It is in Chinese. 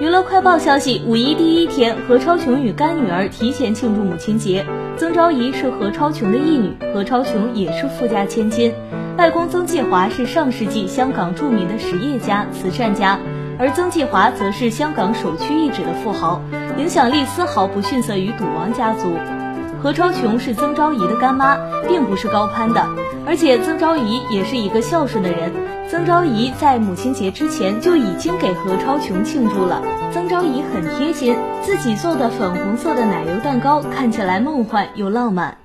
娱乐快报消息：五一第一天，何超琼与干女儿提前庆祝母亲节。曾昭仪是何超琼的义女，何超琼也是富家千金。外公曾纪华是上世纪香港著名的实业家、慈善家，而曾纪华则是香港首屈一指的富豪，影响力丝毫不逊色于赌王家族。何超琼是曾昭仪的干妈，并不是高攀的，而且曾昭仪也是一个孝顺的人。曾昭仪在母亲节之前就已经给何超琼庆祝了。曾昭仪很贴心，自己做的粉红色的奶油蛋糕看起来梦幻又浪漫。